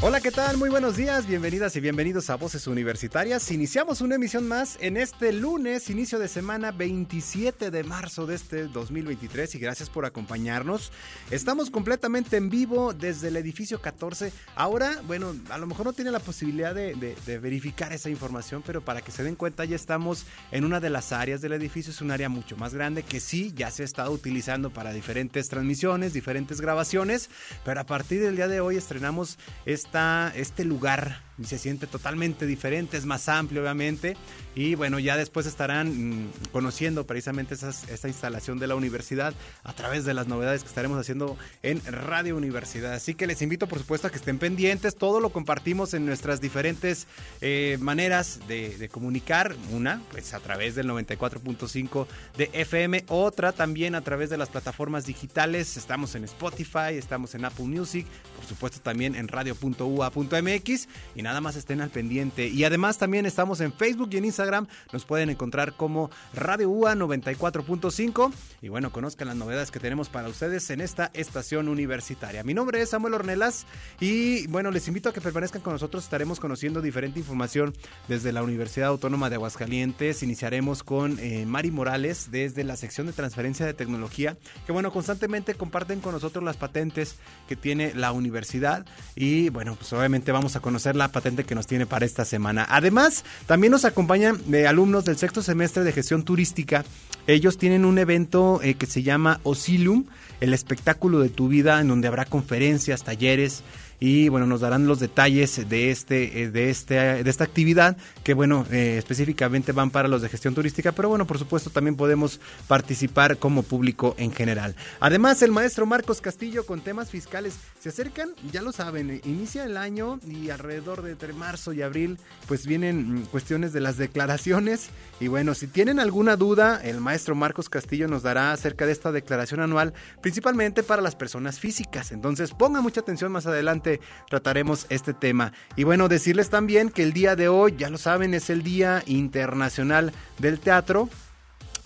Hola, ¿qué tal? Muy buenos días, bienvenidas y bienvenidos a Voces Universitarias. Iniciamos una emisión más en este lunes, inicio de semana 27 de marzo de este 2023 y gracias por acompañarnos. Estamos completamente en vivo desde el edificio 14. Ahora, bueno, a lo mejor no tiene la posibilidad de, verificar esa información, pero para que se den cuenta ya estamos en una de las áreas del edificio, es un área mucho más grande que sí, ya se ha estado utilizando para diferentes transmisiones, diferentes grabaciones, pero a partir del día de hoy estrenamos este este lugar se siente totalmente diferente, es más amplio obviamente. Y bueno, ya después estarán mm, conociendo precisamente esta instalación de la universidad a través de las novedades que estaremos haciendo en Radio Universidad. Así que les invito por supuesto a que estén pendientes, todo lo compartimos en nuestras diferentes eh, maneras de, comunicar, una pues a través del 94.5 de FM, otra también a través de las plataformas digitales, estamos en Spotify, estamos en Apple Music, por supuesto también en radio.ua.mx nada más estén al pendiente. Y además también estamos en Facebook y en Instagram. Nos pueden encontrar como Radio UA 94.5. Y bueno, conozcan las novedades que tenemos para ustedes en esta estación universitaria. Mi nombre es Samuel Ornelas y bueno, les invito a que permanezcan con nosotros. Estaremos conociendo diferente información desde la Universidad Autónoma de Aguascalientes. Iniciaremos con eh, Mari Morales desde la sección de transferencia de tecnología, que bueno, constantemente comparten con nosotros las patentes que tiene la universidad. Y bueno, pues obviamente vamos a conocer la patente que nos tiene para esta semana. Además, también nos acompañan eh, alumnos del sexto semestre de gestión turística. Ellos tienen un evento eh, que se llama Oscilum, el espectáculo de tu vida, en donde habrá conferencias, talleres y bueno, nos darán los detalles de este, eh, de este, de esta actividad que bueno, eh, específicamente van para los de gestión turística, pero bueno, por supuesto también podemos participar como público en general. Además, el maestro Marcos Castillo con temas fiscales se acercan, ya lo saben, eh, inicia el año y alrededor de entre marzo y abril pues vienen mm, cuestiones de las declaraciones y bueno, si tienen alguna duda, el maestro Marcos Castillo nos dará acerca de esta declaración anual, principalmente para las personas físicas. Entonces, ponga mucha atención más adelante trataremos este tema. Y bueno, decirles también que el día de hoy, ya lo saben, es el Día Internacional del Teatro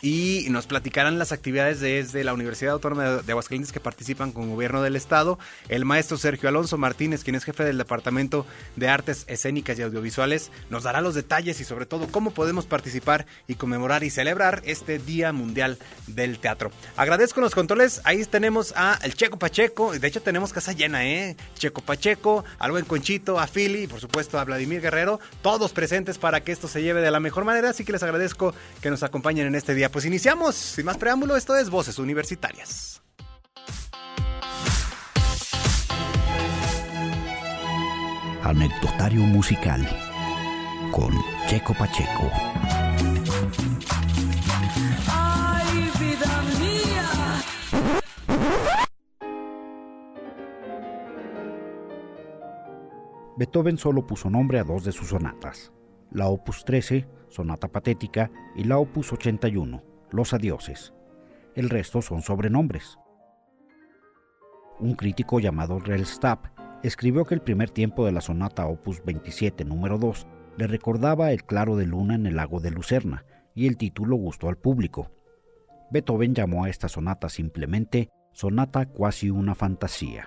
y nos platicarán las actividades desde la Universidad Autónoma de Aguascalientes que participan con gobierno del estado, el maestro Sergio Alonso Martínez, quien es jefe del Departamento de Artes Escénicas y Audiovisuales, nos dará los detalles y sobre todo cómo podemos participar y conmemorar y celebrar este Día Mundial del Teatro. Agradezco los controles, ahí tenemos a el Checo Pacheco, de hecho tenemos casa llena, ¿eh? Checo Pacheco, algo en Conchito, a Philly y por supuesto a Vladimir Guerrero, todos presentes para que esto se lleve de la mejor manera, así que les agradezco que nos acompañen en este día pues iniciamos. Sin más preámbulo, esto es Voces Universitarias. Anecdotario musical con Checo Pacheco. Ay, vida mía. Beethoven solo puso nombre a dos de sus sonatas, la Opus 13, sonata patética, y la Opus 81, los adioses. El resto son sobrenombres. Un crítico llamado Rellstab escribió que el primer tiempo de la sonata opus 27 número 2 le recordaba el claro de luna en el lago de Lucerna y el título gustó al público. Beethoven llamó a esta sonata simplemente sonata cuasi una fantasía.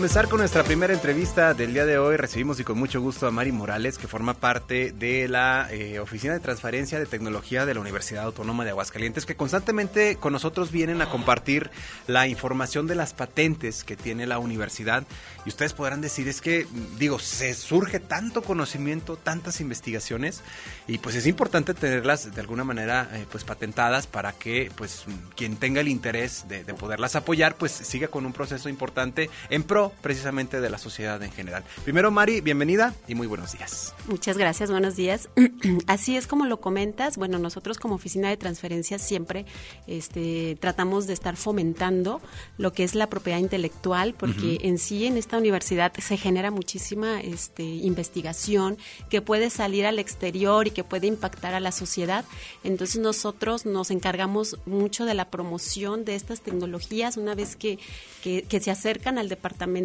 Comenzar con nuestra primera entrevista del día de hoy. Recibimos y con mucho gusto a Mari Morales, que forma parte de la eh, Oficina de Transferencia de Tecnología de la Universidad Autónoma de Aguascalientes, que constantemente con nosotros vienen a compartir la información de las patentes que tiene la universidad. Y ustedes podrán decir, es que, digo, se surge tanto conocimiento, tantas investigaciones, y pues es importante tenerlas de alguna manera eh, pues patentadas para que pues quien tenga el interés de, de poderlas apoyar, pues siga con un proceso importante en pro precisamente de la sociedad en general. Primero, Mari, bienvenida y muy buenos días. Muchas gracias, buenos días. Así es como lo comentas, bueno, nosotros como oficina de transferencias siempre este, tratamos de estar fomentando lo que es la propiedad intelectual, porque en sí en esta universidad se genera muchísima este, investigación que puede salir al exterior y que puede impactar a la sociedad. Entonces nosotros nos encargamos mucho de la promoción de estas tecnologías una vez que, que, que se acercan al departamento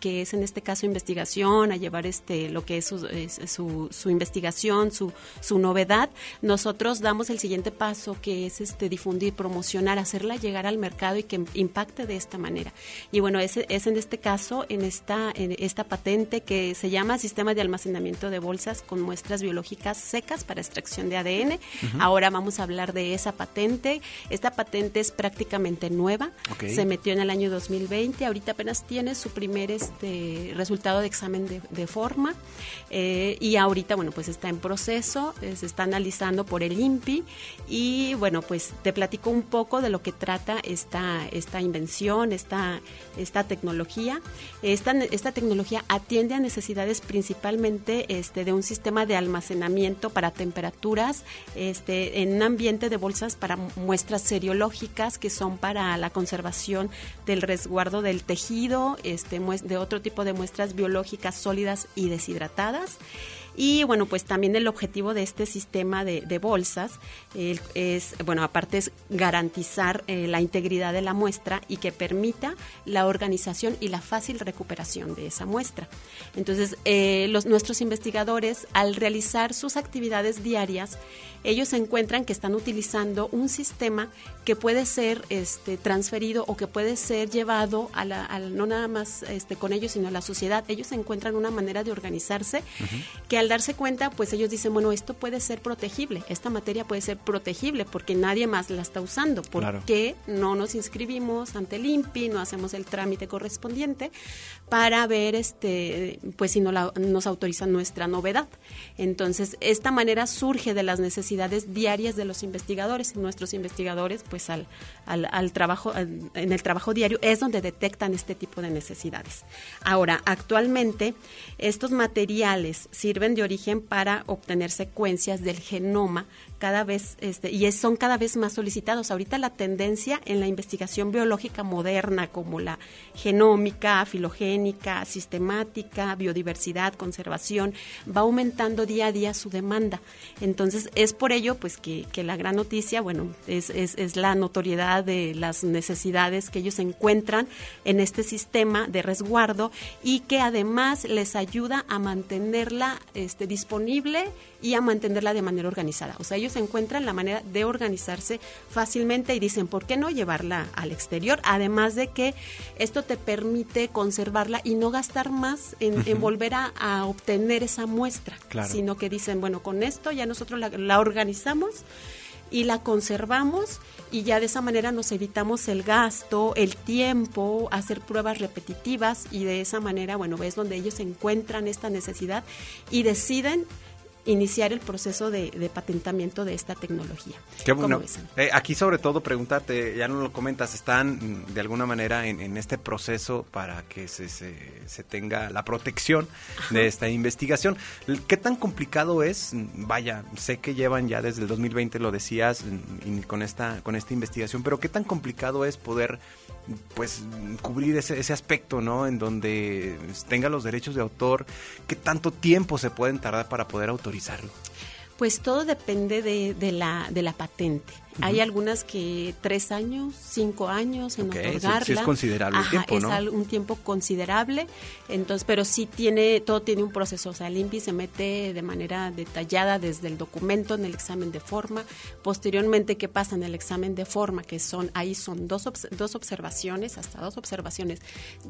que es en este caso investigación, a llevar este lo que es su, su, investigación, su, su novedad, nosotros damos el siguiente paso que es este difundir, promocionar, hacerla llegar al mercado y que impacte de esta manera. Y bueno, es, es en este caso, en esta, en esta patente que se llama Sistema de Almacenamiento de Bolsas con muestras biológicas secas para extracción de ADN. Ahora vamos a hablar de esa patente. Esta patente es prácticamente nueva. Se metió en el año 2020. Ahorita apenas tiene su primer este, resultado de examen de, forma eh, y ahorita, bueno, pues está en proceso, eh, se está analizando por el INPI y bueno, pues te platico un poco de lo que trata esta, esta invención, esta, esta tecnología. Esta, esta tecnología atiende a necesidades principalmente este, de un sistema de almacenamiento para temperaturas este, en un ambiente de bolsas para muestras seriológicas que son para la conservación del resguardo del tejido este, de otro tipo de muestras biológicas sólidas y deshidratadas. Y bueno, pues también el objetivo de este sistema de, bolsas es, bueno, aparte es garantizar eh, la integridad de la muestra y que permita la organización y la fácil recuperación de esa muestra. Entonces, eh, los, nuestros investigadores, al realizar sus actividades diarias, ellos encuentran que están utilizando un sistema que puede ser este, transferido o que puede ser llevado a la, no nada más este, con ellos, sino a la sociedad. Ellos encuentran una manera de organizarse que al darse cuenta, pues ellos dicen, bueno, esto puede ser protegible, esta materia puede ser protegible porque nadie más la está usando. ¿Por qué no nos inscribimos ante el INPI, no hacemos el trámite correspondiente para ver este, pues si no nos autorizan nuestra novedad? Entonces, esta manera surge de las necesidades diarias de los investigadores. Nuestros investigadores, pues al, al, trabajo, en el trabajo diario, es donde detectan este tipo de necesidades. Ahora, actualmente, estos materiales sirven de origen para obtener secuencias del genoma cada vez este, y son cada vez más solicitados. Ahorita la tendencia en la investigación biológica moderna como la genómica, filogénica, sistemática, biodiversidad, conservación, va aumentando día a día su demanda. Entonces es por ello pues que, la gran noticia, bueno, es, es, la notoriedad de las necesidades que ellos encuentran en este sistema de resguardo y que además les ayuda a mantenerla este, disponible y a mantenerla de manera organizada. O sea, ellos encuentran la manera de organizarse fácilmente y dicen, ¿por qué no llevarla al exterior? Además de que esto te permite conservarla y no gastar más en, volver a, obtener esa muestra, sino que dicen, bueno, con esto ya nosotros la, organizamos y la conservamos y ya de esa manera nos evitamos el gasto, el tiempo, hacer pruebas repetitivas y de esa manera, bueno, es donde ellos encuentran esta necesidad y deciden iniciar el proceso de, patentamiento de esta tecnología. Qué bueno. Eh, aquí sobre todo preguntarte, ya no lo comentas, están mm, de alguna manera en, este proceso para que se, se, tenga la protección de esta investigación. ¿Qué tan complicado es? Mm, vaya, sé que llevan ya desde el 2020, lo decías, mm, con esta, con esta investigación, pero ¿qué tan complicado es poder pues cubrir ese, ese aspecto, ¿no? En donde tenga los derechos de autor, ¿qué tanto tiempo se pueden tardar para poder autorizarlo? Pues todo depende de, la, de la patente. Hay algunas que tres años, cinco años en Ok, sí- otorgarla. sí es considerable el Ajá, tiempo, es un tiempo considerable. Entonces, pero sí tiene, todo tiene un proceso. O sea, el INPI se mete de manera detallada desde el documento en el examen de forma. Posteriormente, ¿qué pasa en el examen de forma? Que son, ahí son dos, dos observaciones, hasta dos observaciones.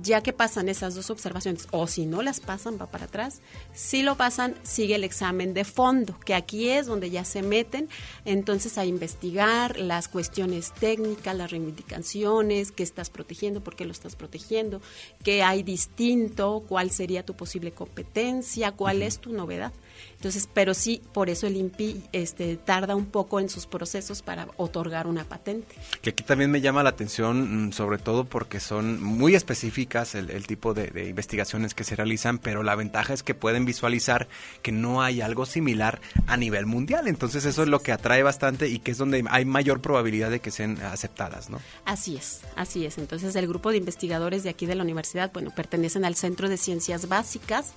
Ya que pasan esas dos observaciones, o si no las pasan, va para atrás. Si lo pasan, sigue el examen de fondo, que aquí es donde ya se meten entonces a investigar las cuestiones técnicas, las reivindicaciones, qué estás protegiendo, por qué lo estás protegiendo, qué hay distinto, cuál sería tu posible competencia, cuál es tu novedad. Entonces, pero sí, por eso el INPI este, tarda un poco en sus procesos para otorgar una patente. Que aquí también me llama la atención, mm, sobre todo porque son muy específicas el, el tipo de, de investigaciones que se realizan, pero la ventaja es que pueden visualizar que no hay algo similar a nivel mundial. Entonces eso es lo que atrae bastante y que es donde hay mayor probabilidad de que sean aceptadas, ¿no? Así es, así es. Entonces el grupo de investigadores de aquí de la universidad, bueno, pertenecen al Centro de Ciencias Básicas,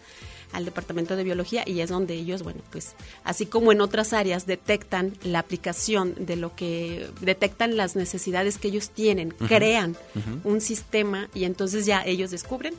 al Departamento de Biología y es donde ellos, bueno, pues así como en otras áreas detectan la aplicación de lo que detectan las necesidades que ellos tienen, crean un sistema y entonces ya ellos descubren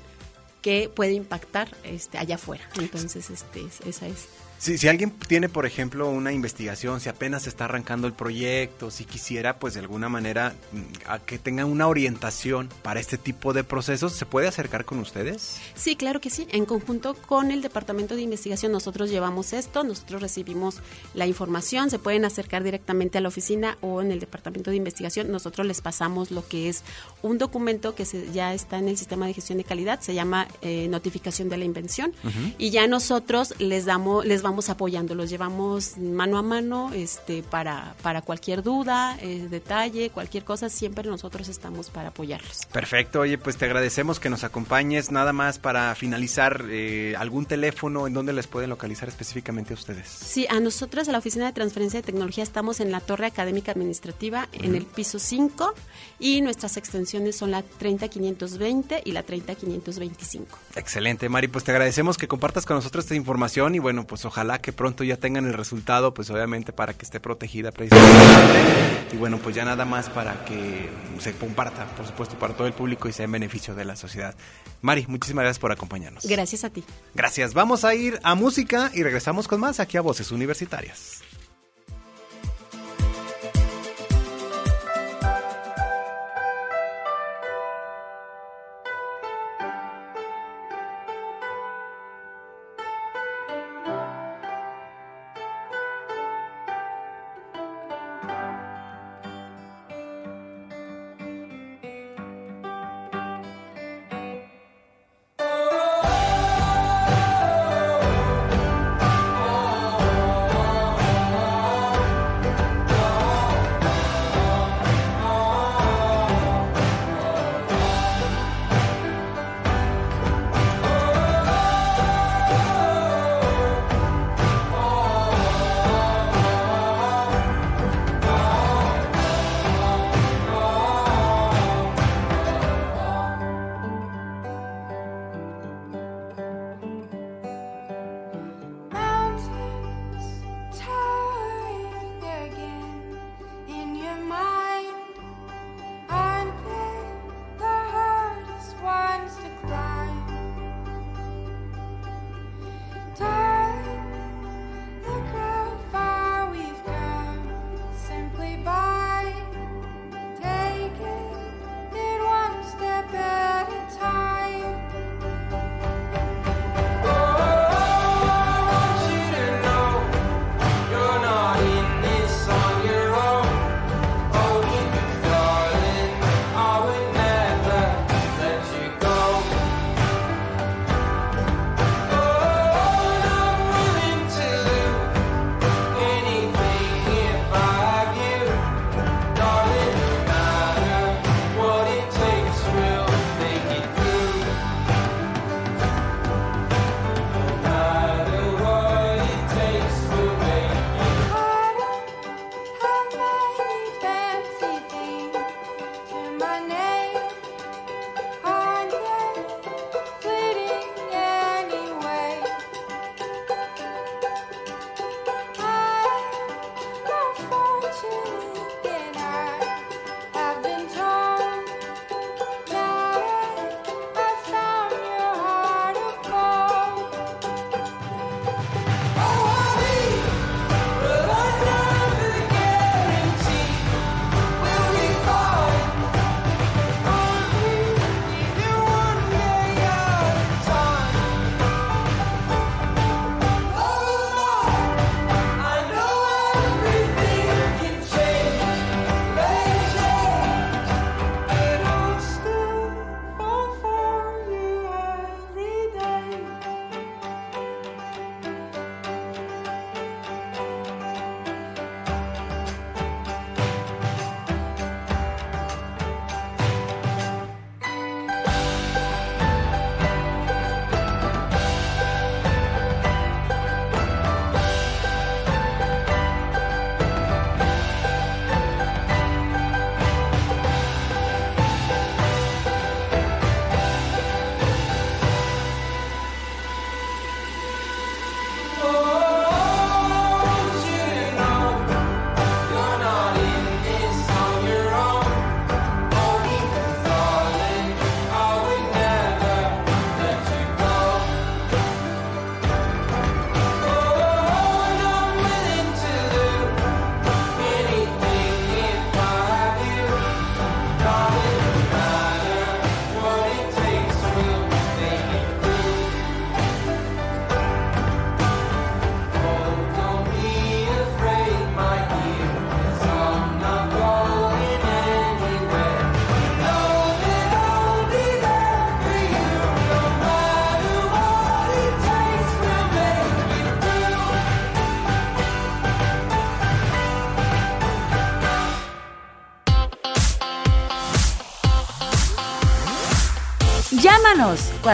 que puede impactar este allá afuera. Entonces, este es- esa es Si, si alguien tiene, por ejemplo, una investigación, si apenas está arrancando el proyecto, si quisiera, pues de alguna manera, mm, a que tenga una orientación para este tipo de procesos, ¿se puede acercar con ustedes? Sí, claro que sí. En conjunto con el Departamento de Investigación nosotros llevamos esto, nosotros recibimos la información, se pueden acercar directamente a la oficina o en el Departamento de Investigación. Nosotros les pasamos lo que es un documento que se- ya está en el sistema de gestión de calidad, se llama eh, notificación de la invención y ya nosotros les damos, les vamos apoyando, los llevamos mano a mano, este, para para cualquier duda, eh, detalle, cualquier cosa, siempre nosotros estamos para apoyarlos. Perfecto, oye, pues te agradecemos que nos acompañes. Nada más para finalizar, eh, algún teléfono en donde les pueden localizar específicamente a ustedes. Sí, a nosotros, a la Oficina de Transferencia de Tecnología, estamos en la Torre Académica Administrativa, en el piso 5, y nuestras extensiones son la 30520 y la 30525. Excelente, Mari, pues te agradecemos que compartas con nosotros esta información y bueno, pues ojalá que pronto ya tengan el resultado, pues obviamente para que esté protegida precisamente. Y bueno, pues ya nada más para que se comparta, por supuesto, para todo el público y sea en beneficio de la sociedad. Mari, muchísimas gracias por acompañarnos. Gracias a ti. Gracias, vamos a ir a música y regresamos con más aquí a Voces Universitarias.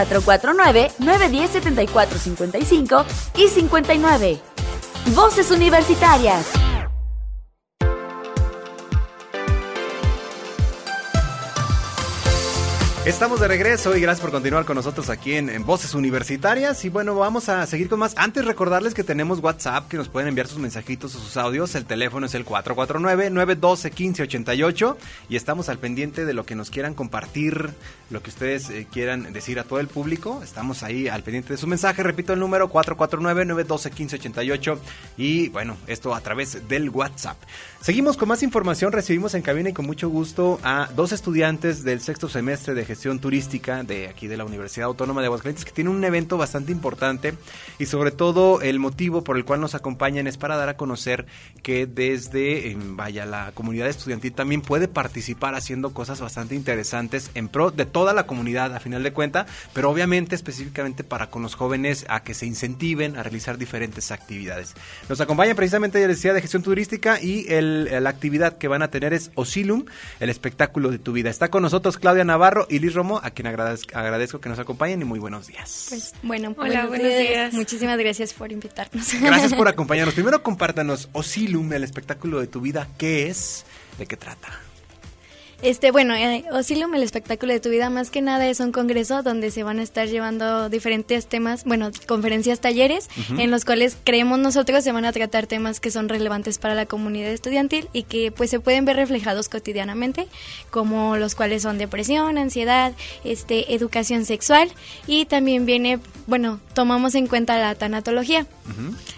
449-910-7455 y 59. Voces Universitarias. Estamos de regreso y gracias por continuar con nosotros aquí en, Voces Universitarias. Y bueno, vamos a seguir con más. Antes recordarles que tenemos WhatsApp, que nos pueden enviar sus mensajitos o sus audios. El teléfono es el 449-912-1588 y estamos al pendiente de lo que nos quieran compartir, lo que ustedes eh, quieran decir a todo el público. Estamos ahí al pendiente de su mensaje. Repito el número 449-912-1588 y bueno, esto a través del WhatsApp. Seguimos con más información. Recibimos en cabina y con mucho gusto a dos estudiantes del sexto semestre de gestión turística de aquí de la Universidad Autónoma de Aguascalientes que tiene un evento bastante importante y sobre todo el motivo por el cual nos acompañan es para dar a conocer que desde vaya la comunidad estudiantil también puede participar haciendo cosas bastante interesantes en pro de toda la comunidad a final de cuenta, pero obviamente específicamente para con los jóvenes a que se incentiven a realizar diferentes actividades. Nos acompaña precisamente la Universidad de Gestión Turística y la actividad que van a tener es Oscilum, el espectáculo de tu vida. Está con nosotros Claudia Navarro y Liz Romo, a quien agradezco, que nos acompañen y muy buenos días. Pues bueno, Hola, buenos, días. Muchísimas gracias por invitarnos. Gracias por acompañarnos. Primero compártanos Oscilum, el espectáculo de tu vida, ¿qué es? ¿De qué trata? Este, bueno, eh, Oscilum, el espectáculo de tu vida, más que nada es un congreso donde se van a estar llevando diferentes temas, bueno, conferencias, talleres, en los cuales creemos nosotros se van a tratar temas que son relevantes para la comunidad estudiantil y que pues se pueden ver reflejados cotidianamente, como los cuales son depresión, ansiedad, este, educación sexual y también viene, bueno, tomamos en cuenta la tanatología,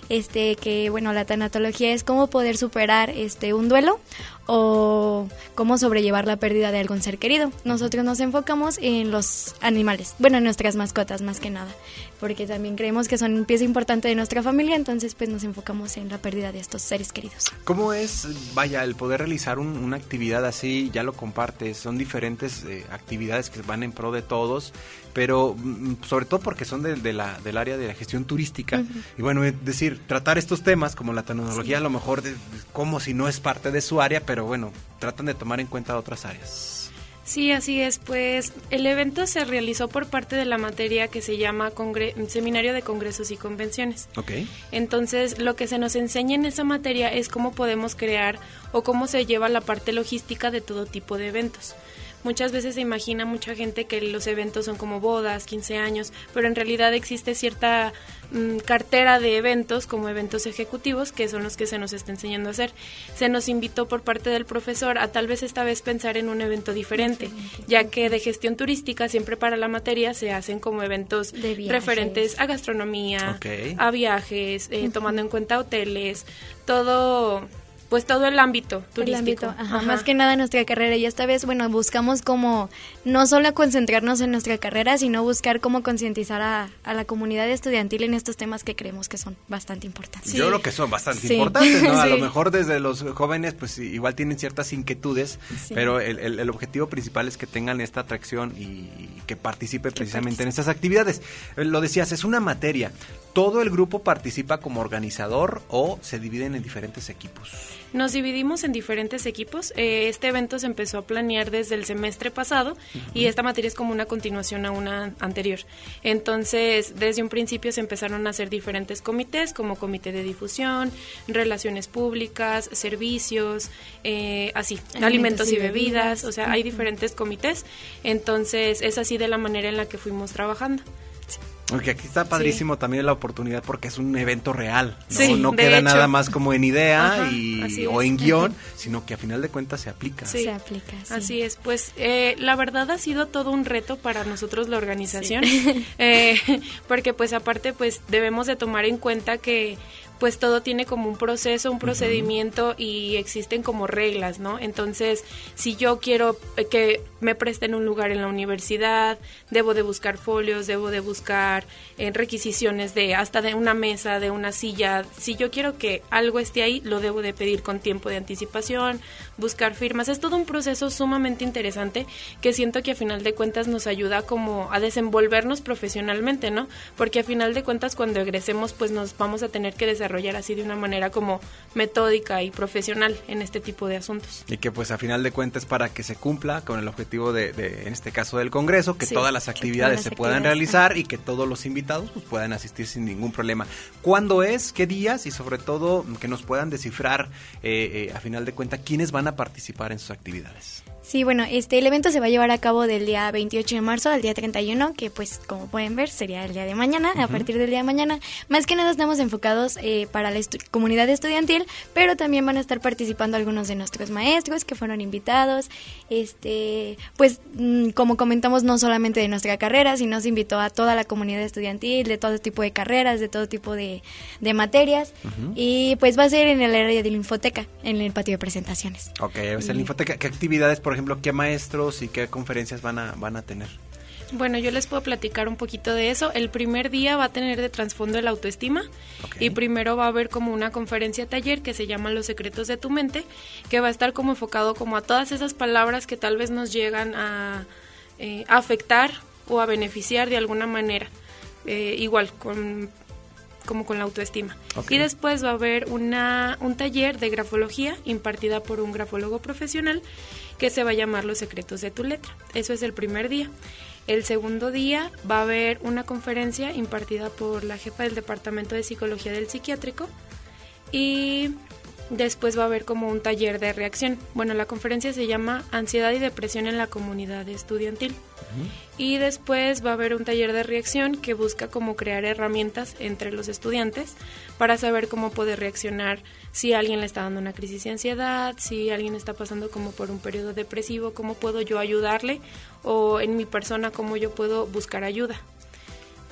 este, que bueno, la tanatología es cómo poder superar este un duelo o cómo sobrellevar la pérdida de algún ser querido. Nosotros nos enfocamos en los animales, bueno, en nuestras mascotas más que nada, porque también creemos que son pieza importante de nuestra familia, entonces pues nos enfocamos en la pérdida de estos seres queridos. ¿Cómo es, vaya, el poder realizar una actividad así? Ya lo compartes, son diferentes eh, actividades que van en pro de todos, pero mm, sobre todo porque son de, la, del área de la gestión turística. Y bueno, es decir, tratar estos temas como la tecnología, a lo mejor de, como si no es parte de su área, pero bueno, tratan de tomar en cuenta otras áreas. Sí, así es. Pues el evento se realizó por parte de la materia que se llama Seminario de Congresos y Convenciones. Ok. Entonces, lo que se nos enseña en esa materia es cómo podemos crear o cómo se lleva la parte logística de todo tipo de eventos. Muchas veces se imagina mucha gente que los eventos son como bodas, 15 años, pero en realidad existe cierta mm, cartera de eventos como eventos ejecutivos que son los que se nos está enseñando a hacer. Se nos invitó por parte del profesor a tal vez esta vez pensar en un evento diferente, ya que de gestión turística siempre para la materia se hacen como eventos referentes a gastronomía, a viajes, eh, tomando en cuenta hoteles, todo pues todo el ámbito turístico. Más que nada nuestra carrera y esta vez, bueno, buscamos como no solo concentrarnos en nuestra carrera, sino buscar cómo concientizar a, la comunidad estudiantil en estos temas que creemos que son bastante importantes. Yo creo que son bastante importantes, ¿no? A lo mejor desde los jóvenes, pues igual tienen ciertas inquietudes, pero el, objetivo principal es que tengan esta atracción y, que participen precisamente en estas actividades. Eh, lo decías, es una materia. ¿Todo el grupo participa como organizador o se dividen en diferentes equipos? Nos dividimos en diferentes equipos. Eh, este evento se empezó a planear desde el semestre pasado y esta materia es como una continuación a una anterior. Entonces, desde un principio se empezaron a hacer diferentes comités, como comité de difusión, relaciones públicas, servicios, eh, así, alimentos, y, bebidas. O sea, hay diferentes comités. Entonces, es así de la manera en la que fuimos trabajando. Porque aquí está padrísimo también la oportunidad porque es un evento real, no, no queda nada más como en idea y, o en guion, sino que a final de cuentas se aplica. Se aplica. Así es, pues eh, la verdad ha sido todo un reto para nosotros la organización, eh, porque pues aparte pues debemos de tomar en cuenta que pues todo tiene como un proceso, un procedimiento y existen como reglas, ¿no? Entonces, si yo quiero que me presten un lugar en la universidad, debo de buscar folios, debo de buscar buscar eh, requisiciones de hasta de una mesa, de una silla. Si yo quiero que algo esté ahí, lo debo de pedir con tiempo de anticipación, buscar firmas. Es todo un proceso sumamente interesante que siento que a final de cuentas nos ayuda como a desenvolvernos profesionalmente, ¿no? Porque a final de cuentas cuando egresemos pues nos vamos a tener que desarrollar así de una manera como metódica y profesional en este tipo de asuntos. Y que pues a final de cuentas para que se cumpla con el objetivo de, en este caso del Congreso, que todas las actividades se puedan realizar y que todos los invitados pues puedan asistir sin ningún problema. ¿Cuándo es? ¿Qué días? Y sobre todo que nos puedan descifrar eh, eh, a final de cuentas quiénes van a participar en sus actividades. Sí, bueno, este el evento se va a llevar a cabo del día 28 de marzo al día 31, que pues como pueden ver sería el día de mañana, a partir del día de mañana. Más que nada estamos enfocados eh, para la comunidad estudiantil, pero también van a estar participando algunos de nuestros maestros que fueron invitados. Este, pues mm, como comentamos no solamente de nuestra carrera, sino se invitó a toda la comunidad estudiantil, de todo tipo de carreras, de todo tipo de, materias. Y pues va a ser en el área de la infoteca, en el patio de presentaciones. Ok, es la infoteca. ¿Qué actividades, por ejemplo, qué maestros y qué conferencias van a, van a tener? Bueno, yo les puedo platicar un poquito de eso. El primer día va a tener de trasfondo la autoestima y primero va a haber como una conferencia taller que se llama Los secretos de tu mente, que va a estar como enfocado como a todas esas palabras que tal vez nos llegan a, eh, afectar o a beneficiar de alguna manera. Eh, igual con como con la autoestima. Y después va a haber una, un taller de grafología impartida por un grafólogo profesional que se va a llamar Los secretos de tu letra. Eso es el primer día. El segundo día va a haber una conferencia impartida por la jefa del Departamento de Psicología del Psiquiátrico y después va a haber como un taller de reacción. Bueno, la conferencia se llama Ansiedad y Depresión en la Comunidad Estudiantil. Y después va a haber un taller de reacción que busca como crear herramientas entre los estudiantes para saber cómo poder reaccionar si alguien le está dando una crisis de ansiedad, si alguien está pasando como por un periodo depresivo, cómo puedo yo ayudarle o en mi persona cómo yo puedo buscar ayuda.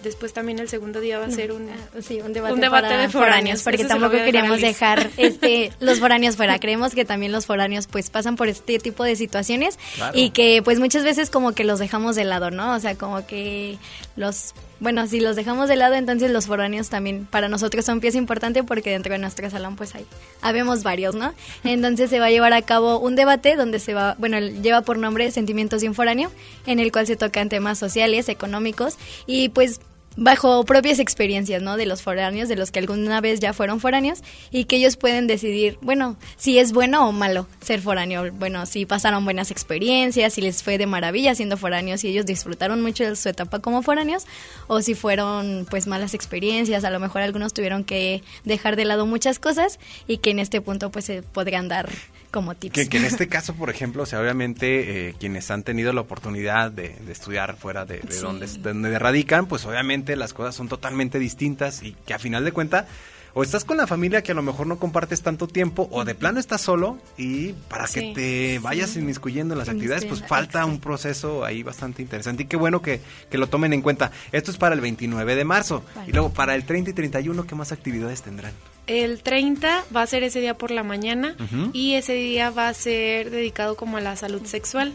Después también el segundo día va a ser un, ah, un debate, de foráneos, porque tampoco queríamos dejar este los foráneos fuera. Creemos que también los foráneos pues pasan por este tipo de situaciones y que pues muchas veces como que los dejamos de lado, ¿no? O sea, como que los bueno, si los dejamos de lado, entonces los foráneos también para nosotros son pieza importante porque dentro de nuestro salón pues hay, habemos varios, ¿no? Entonces se va a llevar a cabo un debate donde se va, bueno, lleva por nombre Sentimientos de un foráneo, en el cual se tocan temas sociales, económicos y pues bajo propias experiencias, ¿no? De los foráneos, de los que alguna vez ya fueron foráneos y que ellos pueden decidir, bueno, si es bueno o malo ser foráneo, bueno, si pasaron buenas experiencias, si les fue de maravilla siendo foráneos y ellos disfrutaron mucho de su etapa como foráneos o si fueron pues malas experiencias, a lo mejor algunos tuvieron que dejar de lado muchas cosas y que en este punto pues se podrían dar como tips. Que, en este caso, por ejemplo, o sea, obviamente eh, quienes han tenido la oportunidad de, estudiar fuera de, donde, de donde radican, pues obviamente las cosas son totalmente distintas y que a final de cuentas o estás con la familia que a lo mejor no compartes tanto tiempo o de plano estás solo y para que te vayas inmiscuyendo en las actividades pues falta un proceso ahí bastante interesante y qué bueno que, lo tomen en cuenta. Esto es para el 29 de marzo y luego para el 30 y 31 ¿qué más actividades tendrán? El 30 va a ser ese día por la mañana y ese día va a ser dedicado como a la salud sexual.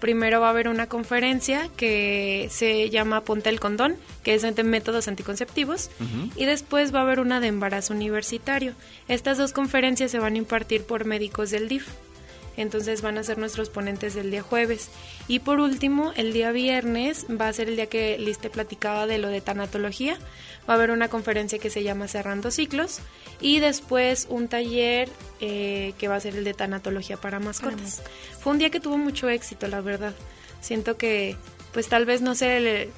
Primero va a haber una conferencia que se llama Ponte el Condón, que es de métodos anticonceptivos, y después va a haber una de embarazo universitario. Estas dos conferencias se van a impartir por médicos del DIF. Entonces van a ser nuestros ponentes del día jueves. Y por último, el día viernes va a ser el día que Liste platicaba de lo de tanatología. Va a haber una conferencia que se llama Cerrando Ciclos y después un taller eh, que va a ser el de tanatología para mascotas. Fue un día que tuvo mucho éxito, la verdad. Siento que, pues tal vez no sé,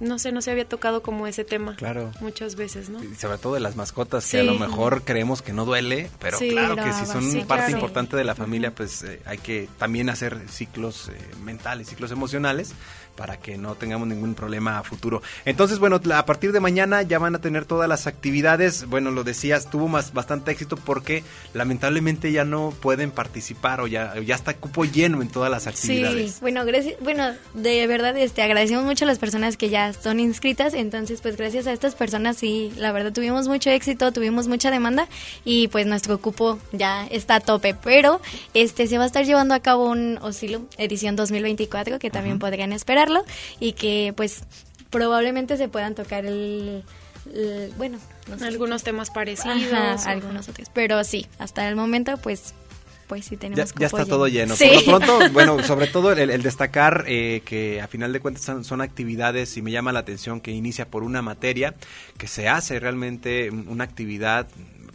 no sé, no se había tocado como ese tema. Claro. Muchas veces, ¿no? Y sobre todo de las mascotas, que a lo mejor creemos que no duele, pero claro que si son parte importante de la familia, pues eh, hay que también hacer ciclos eh, mentales, ciclos emocionales para que no tengamos ningún problema a futuro. Entonces, bueno, a partir de mañana ya van a tener todas las actividades. Bueno, lo decías, tuvo más bastante éxito porque lamentablemente ya no pueden participar o ya, ya está cupo lleno en todas las actividades. Sí, bueno, gracias, bueno, de verdad este agradecemos mucho a las personas que ya son inscritas, entonces pues gracias a estas personas sí, la verdad tuvimos mucho éxito, tuvimos mucha demanda y pues nuestro cupo ya está a tope, pero este se va a estar llevando a cabo un Osilo edición 2024 que también podrían esperar y que pues probablemente se puedan tocar el, bueno, algunos temas parecidos, algunos otros, pero sí, hasta el momento pues pues sí tenemos ya, está todo lleno. Por lo pronto, bueno, sobre todo el, destacar eh, que a final de cuentas son, actividades y me llama la atención que inicia por una materia que se hace realmente una actividad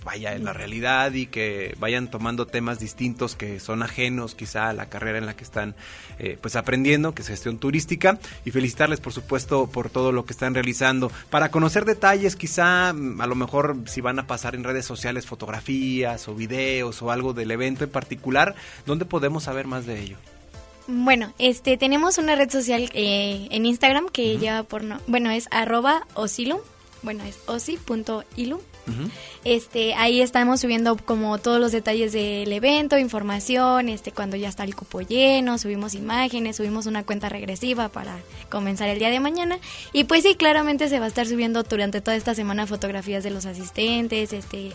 vaya en la realidad y que vayan tomando temas distintos que son ajenos quizá a la carrera en la que están eh, pues aprendiendo, que es gestión turística y felicitarles por supuesto por todo lo que están realizando. Para conocer detalles quizá mm, a lo mejor si van a pasar en redes sociales fotografías o videos o algo del evento en particular, ¿dónde podemos saber más de ello? Bueno, este tenemos una red social eh, en Instagram que lleva por no, bueno es arroba osilum, bueno es osi.ilum este, ahí estamos subiendo como todos los detalles del evento, información, este, cuando ya está el cupo lleno, subimos imágenes, subimos una cuenta regresiva para comenzar el día de mañana. Y pues sí, claramente se va a estar subiendo durante toda esta semana fotografías de los asistentes, este,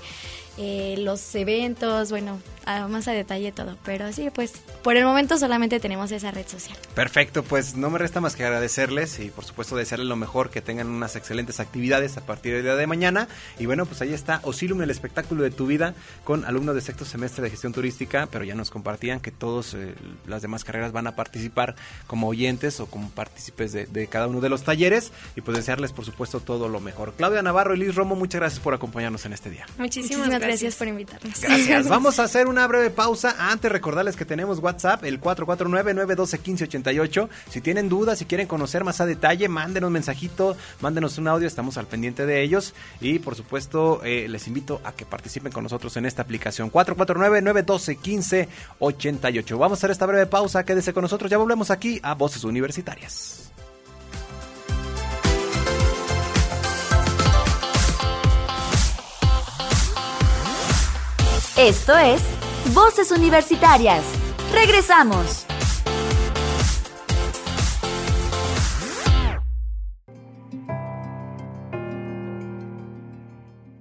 eh, los eventos, bueno, más a detalle todo. Pero sí, pues por el momento solamente tenemos esa red social. Perfecto, pues no me resta más que agradecerles y por supuesto desearles lo mejor, que tengan unas excelentes actividades a partir del día de mañana. Y bueno, pues ahí está Osilum, el espectáculo de tu vida, con alumnos de sexto semestre de gestión turística, pero ya nos compartían que todos eh, las demás carreras van a participar como oyentes o como partícipes de, de, cada uno de los talleres y pues desearles por supuesto todo lo mejor. Claudia Navarro y Liz Romo, muchas gracias por acompañarnos en este día. Muchísimas, gracias. Gracias por invitarnos. Gracias. Vamos a hacer una breve pausa. Antes recordarles que tenemos WhatsApp, el 449-912-1588. Si tienen dudas, si quieren conocer más a detalle, mándenos un mensajito, mándenos un audio, estamos al pendiente de ellos. Y por supuesto, eh, les invito a que participen con nosotros en esta aplicación. 449-912-1588. Vamos a hacer esta breve pausa, quédese con nosotros, ya volvemos aquí a Voces Universitarias. Esto es Voces Universitarias. Regresamos.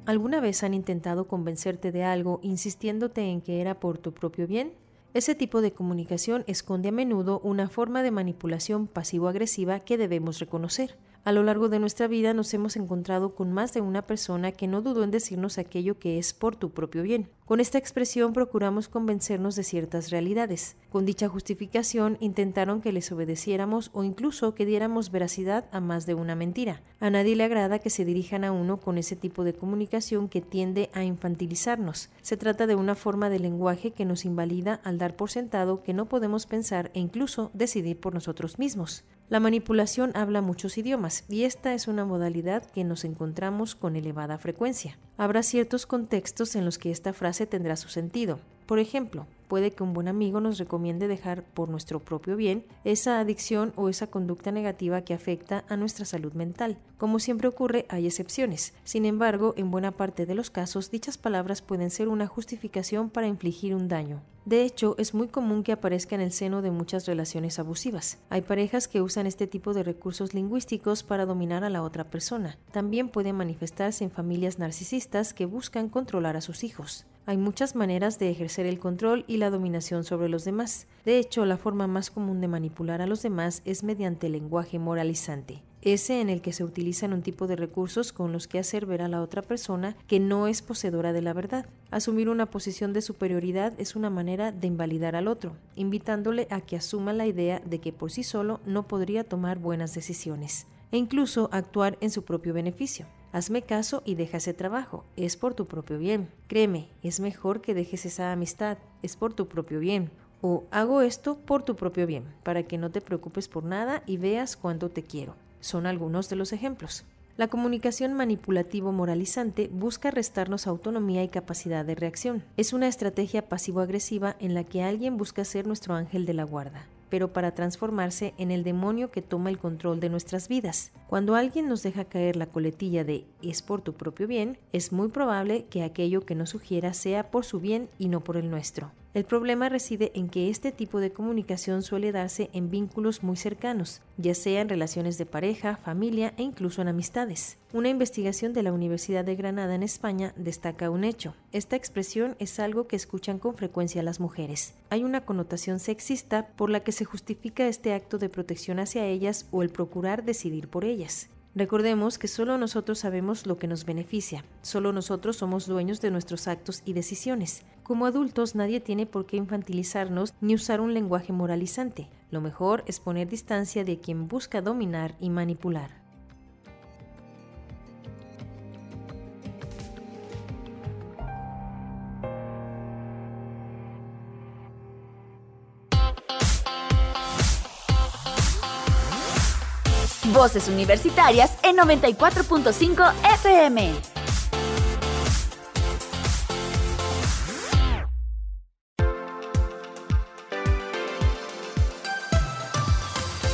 ¿Alguna vez han intentado convencerte de algo insistiéndote en que era por tu propio bien? Ese tipo de comunicación esconde a menudo una forma de manipulación pasivo-agresiva que debemos reconocer. A lo largo de nuestra vida nos hemos encontrado con más de una persona que no dudó en decirnos aquello que es por tu propio bien. Con esta expresión procuramos convencernos de ciertas realidades. Con dicha justificación intentaron que les obedeciéramos o incluso que diéramos veracidad a más de una mentira. A nadie le agrada que se dirijan a uno con ese tipo de comunicación que tiende a infantilizarnos. Se trata de una forma de lenguaje que nos invalida al dar por sentado que no podemos pensar e incluso decidir por nosotros mismos. La manipulación habla muchos idiomas y esta es una modalidad que nos encontramos con elevada frecuencia. Habrá ciertos contextos en los que esta tendrá su sentido. Por ejemplo, puede que un buen amigo nos recomiende dejar por nuestro propio bien esa adicción o esa conducta negativa que afecta a nuestra salud mental. Como siempre ocurre, hay excepciones. Sin embargo, en buena parte de los casos, dichas palabras pueden ser una justificación para infligir un daño. De hecho, es muy común que aparezca en el seno de muchas relaciones abusivas. Hay parejas que usan este tipo de recursos lingüísticos para dominar a la otra persona. También puede manifestarse en familias narcisistas que buscan controlar a sus hijos. Hay muchas maneras de ejercer el control y la dominación sobre los demás. De hecho, la forma más común de manipular a los demás es mediante el lenguaje moralizante ese en el que se utilizan un tipo de recursos con los que hacer ver a la otra persona que no es poseedora de la verdad. Asumir una posición de superioridad es una manera de invalidar al otro, invitándole a que asuma la idea de que por sí solo no podría tomar buenas decisiones e incluso actuar en su propio beneficio. Hazme caso y deja ese trabajo, es por tu propio bien. Créeme, es mejor que dejes esa amistad, es por tu propio bien. O hago esto por tu propio bien, para que no te preocupes por nada y veas cuánto te quiero. Son algunos de los ejemplos. La comunicación manipulativo-moralizante busca restarnos autonomía y capacidad de reacción. Es una estrategia pasivo-agresiva en la que alguien busca ser nuestro ángel de la guarda pero para transformarse en el demonio que toma el control de nuestras vidas. Cuando alguien nos deja caer la coletilla de es por tu propio bien, es muy probable que aquello que nos sugiera sea por su bien y no por el nuestro. El problema reside en que este tipo de comunicación suele darse en vínculos muy cercanos, ya sea en relaciones de pareja, familia e incluso en amistades. Una investigación de la Universidad de Granada en España destaca un hecho. Esta expresión es algo que escuchan con frecuencia las mujeres. Hay una connotación sexista por la que se justifica este acto de protección hacia ellas o el procurar decidir por ellas. Recordemos que solo nosotros sabemos lo que nos beneficia, solo nosotros somos dueños de nuestros actos y decisiones. Como adultos nadie tiene por qué infantilizarnos ni usar un lenguaje moralizante. Lo mejor es poner distancia de quien busca dominar y manipular. Voces Universitarias en 94.5 FM.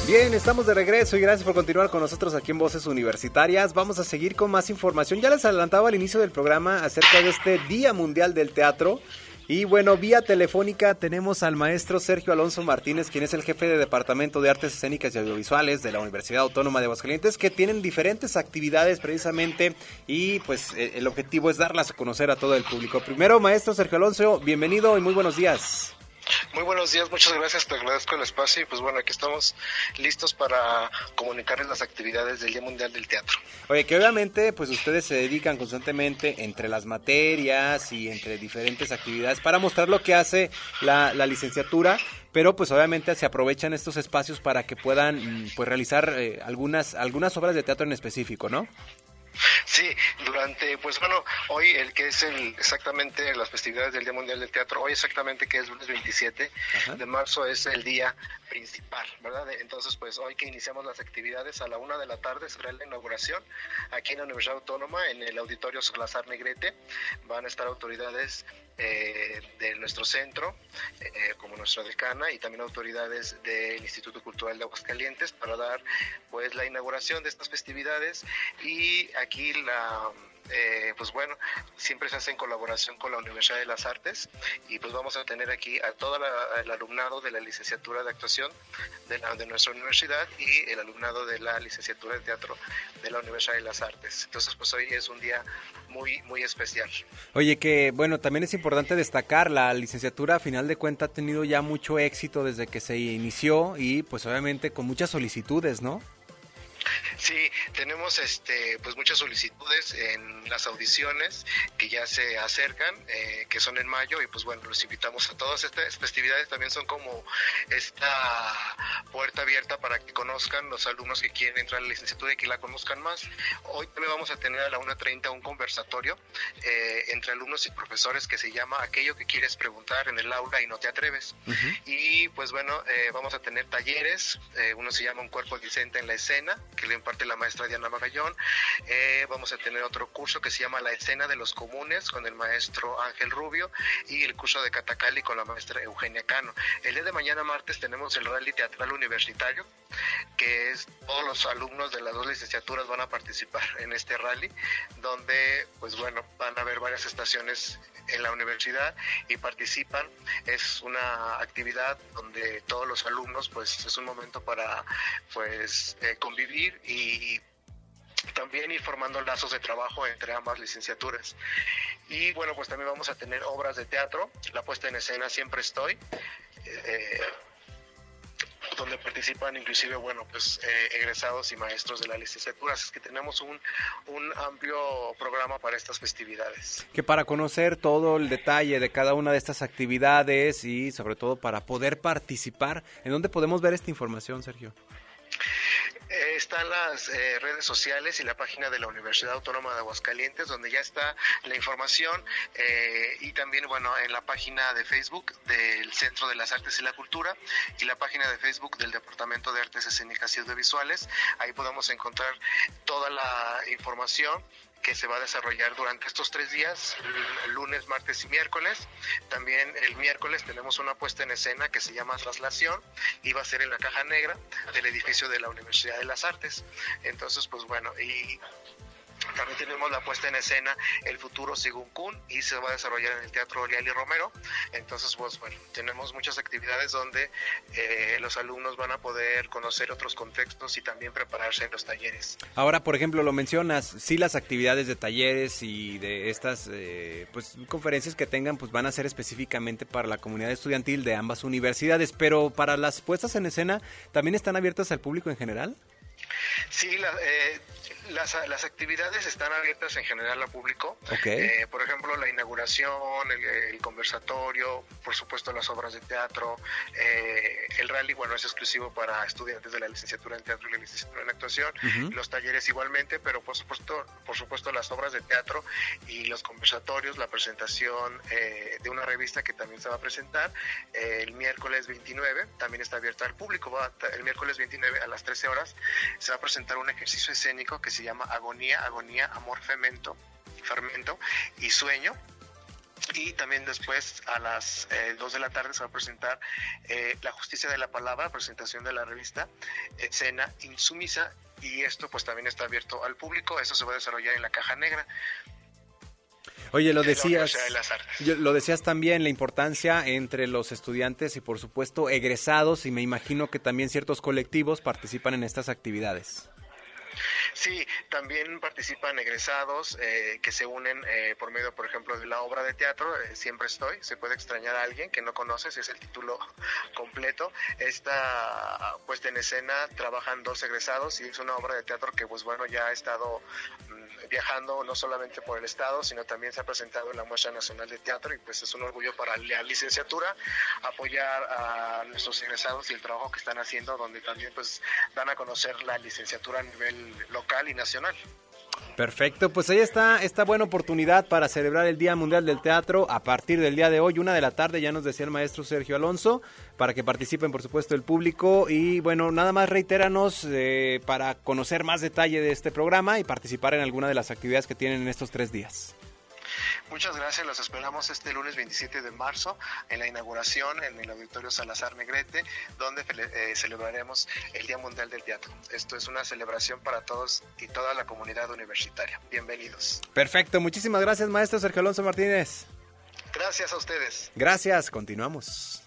Bien, estamos de regreso y gracias por continuar con nosotros aquí en Voces Universitarias. Vamos a seguir con más información. Ya les adelantaba al inicio del programa acerca de este Día Mundial del Teatro. Y bueno, vía telefónica tenemos al maestro Sergio Alonso Martínez, quien es el jefe de Departamento de Artes Escénicas y Audiovisuales de la Universidad Autónoma de Aguascalientes, que tienen diferentes actividades precisamente y pues eh, el objetivo es darlas a conocer a todo el público. Primero, maestro Sergio Alonso, bienvenido y muy buenos días. Muy buenos días, muchas gracias, te agradezco el espacio y pues bueno, aquí estamos listos para comunicarles las actividades del Día Mundial del Teatro. Oye, que obviamente pues ustedes se dedican constantemente entre las materias y entre diferentes actividades para mostrar lo que hace la, licenciatura, pero pues obviamente se aprovechan estos espacios para que puedan mm, pues realizar eh, algunas, algunas obras de teatro en específico, ¿no? Sí, durante, pues bueno, hoy el que es el exactamente las festividades del Día Mundial del Teatro, hoy exactamente que es lunes 27 de marzo es el día principal, ¿verdad? Entonces, pues hoy que iniciamos las actividades a la una de la tarde será la inauguración aquí en la Universidad Autónoma, en el Auditorio Salazar Negrete. Van a estar autoridades eh, de nuestro centro, eh, como nuestra decana, y también autoridades del Instituto Cultural de Aguascalientes para dar pues la inauguración de estas festividades. Y aquí la eh, pues bueno, siempre se hace en colaboración con la Universidad de las Artes y pues vamos a tener aquí a todo el alumnado de la licenciatura de actuación de, de nuestra universidad y el alumnado de la licenciatura de teatro de la Universidad de las Artes. Entonces pues hoy es un día muy, muy especial. Oye, que bueno, también es importante destacar, la licenciatura a final de cuentas ha tenido ya mucho éxito desde que se inició y pues obviamente con muchas solicitudes, ¿no? Sí, tenemos este, pues muchas solicitudes en las audiciones que ya se acercan, eh, que son en mayo, y pues bueno, los invitamos a todos. Estas festividades también son como esta puerta abierta para que conozcan los alumnos que quieren entrar a la licenciatura y que la conozcan más. Hoy también vamos a tener a la 1.30 un conversatorio eh, entre alumnos y profesores que se llama Aquello que quieres preguntar en el aula y no te atreves. Y pues bueno, eh, vamos a tener talleres, uno se llama Un cuerpo discente en la escena, que le imparte la maestra Diana Magallón. Eh, vamos a tener otro curso que se llama La escena de los comunes con el maestro Ángel Rubio y el curso de Catacali con la maestra Eugenia Cano. El día de mañana martes tenemos el rally teatral universitario, que es todos los alumnos de las dos licenciaturas van a participar en este rally, donde pues bueno, van a haber varias estaciones en la universidad y participan. Es una actividad donde todos los alumnos pues es un momento para pues eh, convivir y también ir formando lazos de trabajo entre ambas licenciaturas. Y bueno, pues también vamos a tener obras de teatro, la puesta en escena Siempre Estoy, eh, donde participan inclusive, bueno, pues eh, egresados y maestros de la licenciatura. Es que tenemos un, un amplio programa para estas festividades. Que para conocer todo el detalle de cada una de estas actividades y sobre todo para poder participar, ¿en dónde podemos ver esta información, Sergio? Están las eh, redes sociales y la página de la Universidad Autónoma de Aguascalientes, donde ya está la información eh, y también, bueno, en la página de Facebook del Centro de las Artes y la Cultura y la página de Facebook del Departamento de Artes Escénicas y Audiovisuales. Ahí podemos encontrar toda la información que se va a desarrollar durante estos tres días, lunes, martes y miércoles. También el miércoles tenemos una puesta en escena que se llama Traslación y va a ser en la caja negra del edificio de la Universidad de las Artes. Entonces, pues bueno, y también tenemos la puesta en escena El futuro según Kun y se va a desarrollar en el Teatro Oliali Romero. Entonces, pues bueno, tenemos muchas actividades donde eh, los alumnos van a poder conocer otros contextos y también prepararse en los talleres. Ahora, por ejemplo, lo mencionas, sí las actividades de talleres y de estas eh, pues conferencias que tengan, pues van a ser específicamente para la comunidad estudiantil de ambas universidades, pero para las puestas en escena, ¿también están abiertas al público en general? Sí, la, eh, las, las, actividades están abiertas en general al público. Okay. Eh, por ejemplo, la inauguración, el, el, conversatorio, por supuesto las obras de teatro. Eh, el rally, bueno, es exclusivo para estudiantes de la licenciatura en teatro y la licenciatura en actuación. Uh -huh. Los talleres igualmente, pero por supuesto, por supuesto las obras de teatro y los conversatorios, la presentación eh, de una revista que también se va a presentar eh, el miércoles 29, también está abierta al público. Va, el miércoles 29 a las 13 horas se va a presentar un ejercicio escénico que se llama Agonía, Agonía, Amor, Fermento, Fermento y Sueño. Y también después a las eh, 2 de la tarde se va a presentar eh, La Justicia de la Palabra, presentación de la revista, escena insumisa. Y esto pues también está abierto al público. Eso se va a desarrollar en la Caja Negra. Oye, lo decías, lo decías también, la importancia entre los estudiantes y por supuesto egresados y me imagino que también ciertos colectivos participan en estas actividades. Sí, también participan egresados eh, que se unen eh, por medio, por ejemplo, de la obra de teatro, eh, Siempre Estoy, se puede extrañar a alguien que no conoces, es el título completo. Esta puesta en escena trabajan dos egresados y es una obra de teatro que, pues bueno, ya ha estado mmm, viajando no solamente por el estado, sino también se ha presentado en la Muestra Nacional de Teatro y pues es un orgullo para la licenciatura apoyar a nuestros egresados y el trabajo que están haciendo, donde también pues dan a conocer la licenciatura a nivel local y nacional. Perfecto, pues ahí está esta buena oportunidad para celebrar el Día Mundial del Teatro a partir del día de hoy, una de la tarde, ya nos decía el maestro Sergio Alonso, para que participen por supuesto el público y bueno, nada más reitéranos eh, para conocer más detalle de este programa y participar en alguna de las actividades que tienen en estos tres días. Muchas gracias, los esperamos este lunes 27 de marzo en la inauguración en el Auditorio Salazar Negrete, donde eh, celebraremos el Día Mundial del Teatro. Esto es una celebración para todos y toda la comunidad universitaria. Bienvenidos. Perfecto, muchísimas gracias, maestro Sergio Alonso Martínez. Gracias a ustedes. Gracias, continuamos.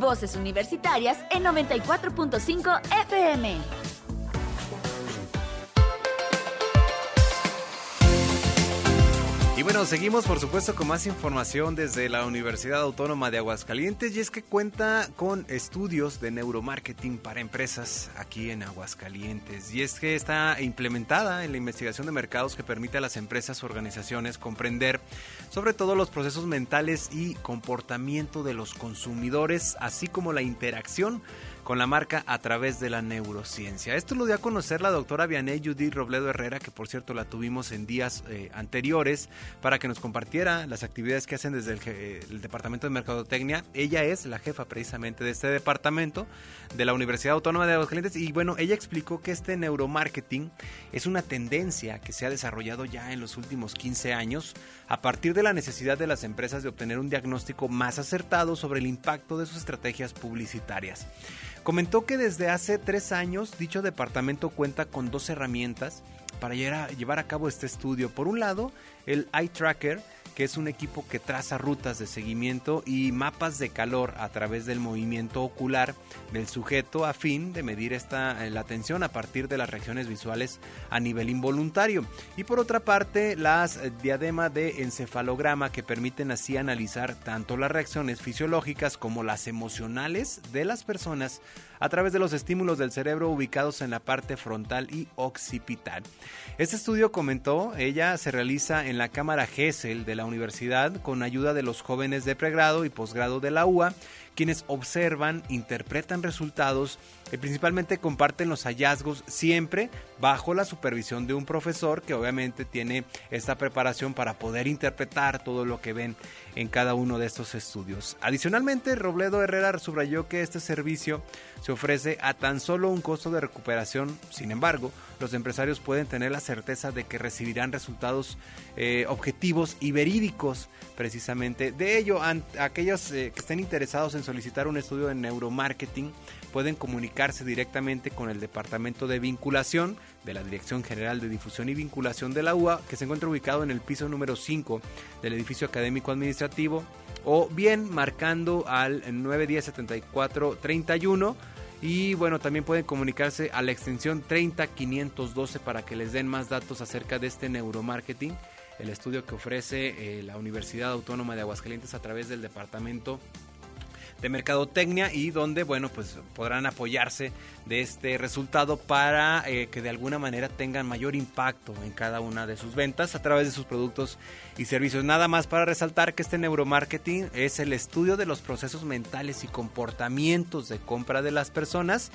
Voces Universitarias en 94.5 FM. Y bueno, seguimos por supuesto con más información desde la Universidad Autónoma de Aguascalientes y es que cuenta con estudios de neuromarketing para empresas aquí en Aguascalientes y es que está implementada en la investigación de mercados que permite a las empresas o organizaciones comprender sobre todo los procesos mentales y comportamiento de los consumidores así como la interacción con la marca a través de la neurociencia. Esto lo dio a conocer la doctora Vianey Judith Robledo Herrera, que por cierto la tuvimos en días eh, anteriores para que nos compartiera las actividades que hacen desde el, eh, el, Departamento de Mercadotecnia. Ella es la jefa precisamente de este departamento de la Universidad Autónoma de Aguascalientes y bueno, ella explicó que este neuromarketing es una tendencia que se ha desarrollado ya en los últimos 15 años a partir de la necesidad de las empresas de obtener un diagnóstico más acertado sobre el impacto de sus estrategias publicitarias. Comentó que desde hace tres años dicho departamento cuenta con dos herramientas para llevar a cabo este estudio. Por un lado, el Eye Tracker, que es un equipo que traza rutas de seguimiento y mapas de calor a través del movimiento ocular del sujeto a fin de medir esta, la tensión a partir de las reacciones visuales a nivel involuntario. Y por otra parte, las diadema de encefalograma que permiten así analizar tanto las reacciones fisiológicas como las emocionales de las personas a través de los estímulos del cerebro ubicados en la parte frontal y occipital. Este estudio comentó, ella se realiza en la cámara GESEL de la universidad con ayuda de los jóvenes de pregrado y posgrado de la UA, quienes observan, interpretan resultados y principalmente comparten los hallazgos siempre bajo la supervisión de un profesor que obviamente tiene esta preparación para poder interpretar todo lo que ven en cada uno de estos estudios. Adicionalmente, Robledo Herrera subrayó que este servicio se ofrece a tan solo un costo de recuperación, sin embargo, los empresarios pueden tener la certeza de que recibirán resultados eh, objetivos y verídicos precisamente. De ello, aquellos eh, que estén interesados en solicitar un estudio de neuromarketing pueden comunicarse directamente con el Departamento de Vinculación de la Dirección General de Difusión y Vinculación de la UA, que se encuentra ubicado en el piso número 5 del edificio académico administrativo, o bien marcando al 910-7431. Y bueno, también pueden comunicarse a la extensión 30512 para que les den más datos acerca de este neuromarketing, el estudio que ofrece eh, la Universidad Autónoma de Aguascalientes a través del Departamento de mercadotecnia y donde, bueno, pues podrán apoyarse de este resultado para eh, que de alguna manera tengan mayor impacto en cada una de sus ventas a través de sus productos y servicios. Nada más para resaltar que este neuromarketing es el estudio de los procesos mentales y comportamientos de compra de las personas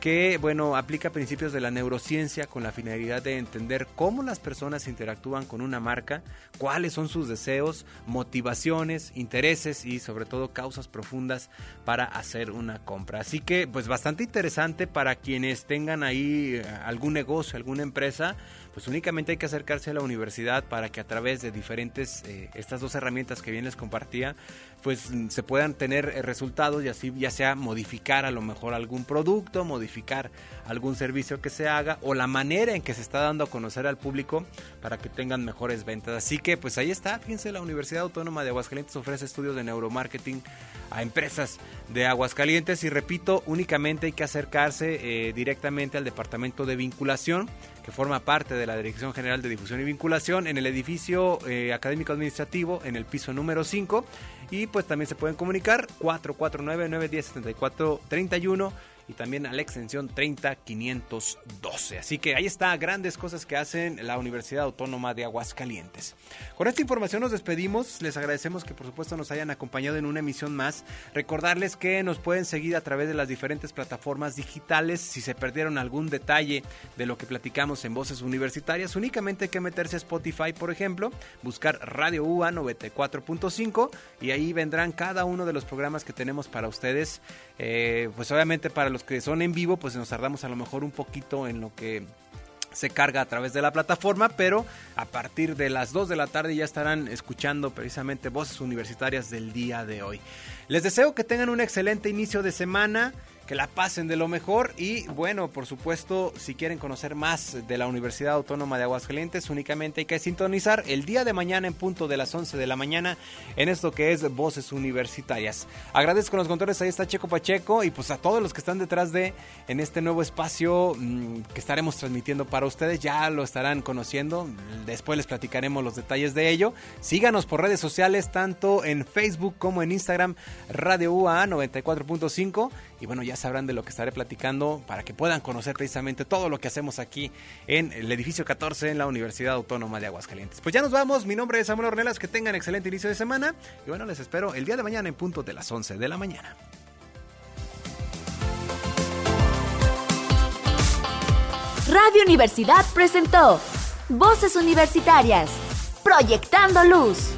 que bueno, aplica principios de la neurociencia con la finalidad de entender cómo las personas interactúan con una marca, cuáles son sus deseos, motivaciones, intereses y sobre todo causas profundas para hacer una compra. Así que pues bastante interesante para quienes tengan ahí eh, algún negocio, alguna empresa, pues únicamente hay que acercarse a la universidad para que a través de diferentes, eh, estas dos herramientas que bien les compartía, pues se puedan tener eh, resultados y así ya sea modificar a lo mejor algún producto, modificar algún servicio que se haga o la manera en que se está dando a conocer al público para que tengan mejores ventas. Así que pues ahí está, fíjense, la Universidad Autónoma de Aguascalientes ofrece estudios de neuromarketing a empresas de Aguascalientes y repito, únicamente hay que acercarse eh, directamente al departamento de vinculación que forma parte de la Dirección General de Difusión y Vinculación en el edificio eh, académico administrativo en el piso número 5 y pues también se pueden comunicar 449 910 7431 y también a la extensión 30512. Así que ahí está, grandes cosas que hacen la Universidad Autónoma de Aguascalientes. Con esta información nos despedimos, les agradecemos que por supuesto nos hayan acompañado en una emisión más. Recordarles que nos pueden seguir a través de las diferentes plataformas digitales. Si se perdieron algún detalle de lo que platicamos en Voces Universitarias, únicamente hay que meterse a Spotify, por ejemplo, buscar Radio UA 94.5 y ahí vendrán cada uno de los programas que tenemos para ustedes. Eh, pues obviamente para los que son en vivo, pues nos tardamos a lo mejor un poquito en lo que se carga a través de la plataforma, pero a partir de las 2 de la tarde ya estarán escuchando precisamente voces universitarias del día de hoy. Les deseo que tengan un excelente inicio de semana que la pasen de lo mejor y bueno, por supuesto, si quieren conocer más de la Universidad Autónoma de Aguascalientes, únicamente hay que sintonizar el día de mañana en punto de las 11 de la mañana en esto que es Voces Universitarias. Agradezco a los controles, ahí está Checo Pacheco y pues a todos los que están detrás de en este nuevo espacio mm, que estaremos transmitiendo para ustedes, ya lo estarán conociendo, después les platicaremos los detalles de ello. Síganos por redes sociales, tanto en Facebook como en Instagram, Radio UA 94.5 y bueno, ya sabrán de lo que estaré platicando para que puedan conocer precisamente todo lo que hacemos aquí en el edificio 14 en la Universidad Autónoma de Aguascalientes. Pues ya nos vamos, mi nombre es Samuel Ornelas, que tengan excelente inicio de semana y bueno, les espero el día de mañana en punto de las 11 de la mañana. Radio Universidad presentó Voces Universitarias, proyectando luz.